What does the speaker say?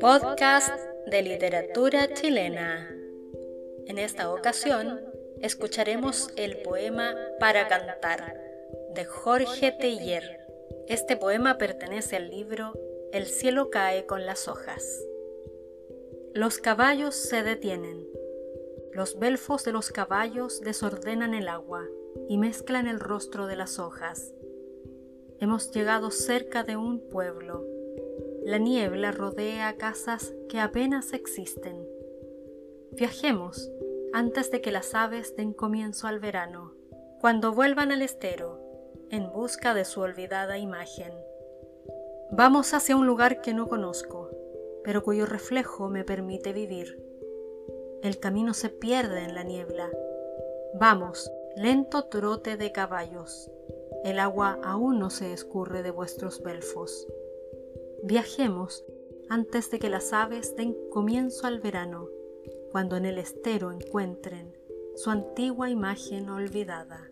Podcast de literatura chilena. En esta ocasión escucharemos el poema Para cantar de Jorge Teiller. Este poema pertenece al libro El cielo cae con las hojas. Los caballos se detienen. Los belfos de los caballos desordenan el agua y mezclan el rostro de las hojas. Hemos llegado cerca de un pueblo. La niebla rodea casas que apenas existen. Viajemos antes de que las aves den comienzo al verano, cuando vuelvan al estero, en busca de su olvidada imagen. Vamos hacia un lugar que no conozco, pero cuyo reflejo me permite vivir. El camino se pierde en la niebla. Vamos, lento trote de caballos. El agua aún no se escurre de vuestros belfos. Viajemos antes de que las aves den comienzo al verano, cuando en el estero encuentren su antigua imagen olvidada.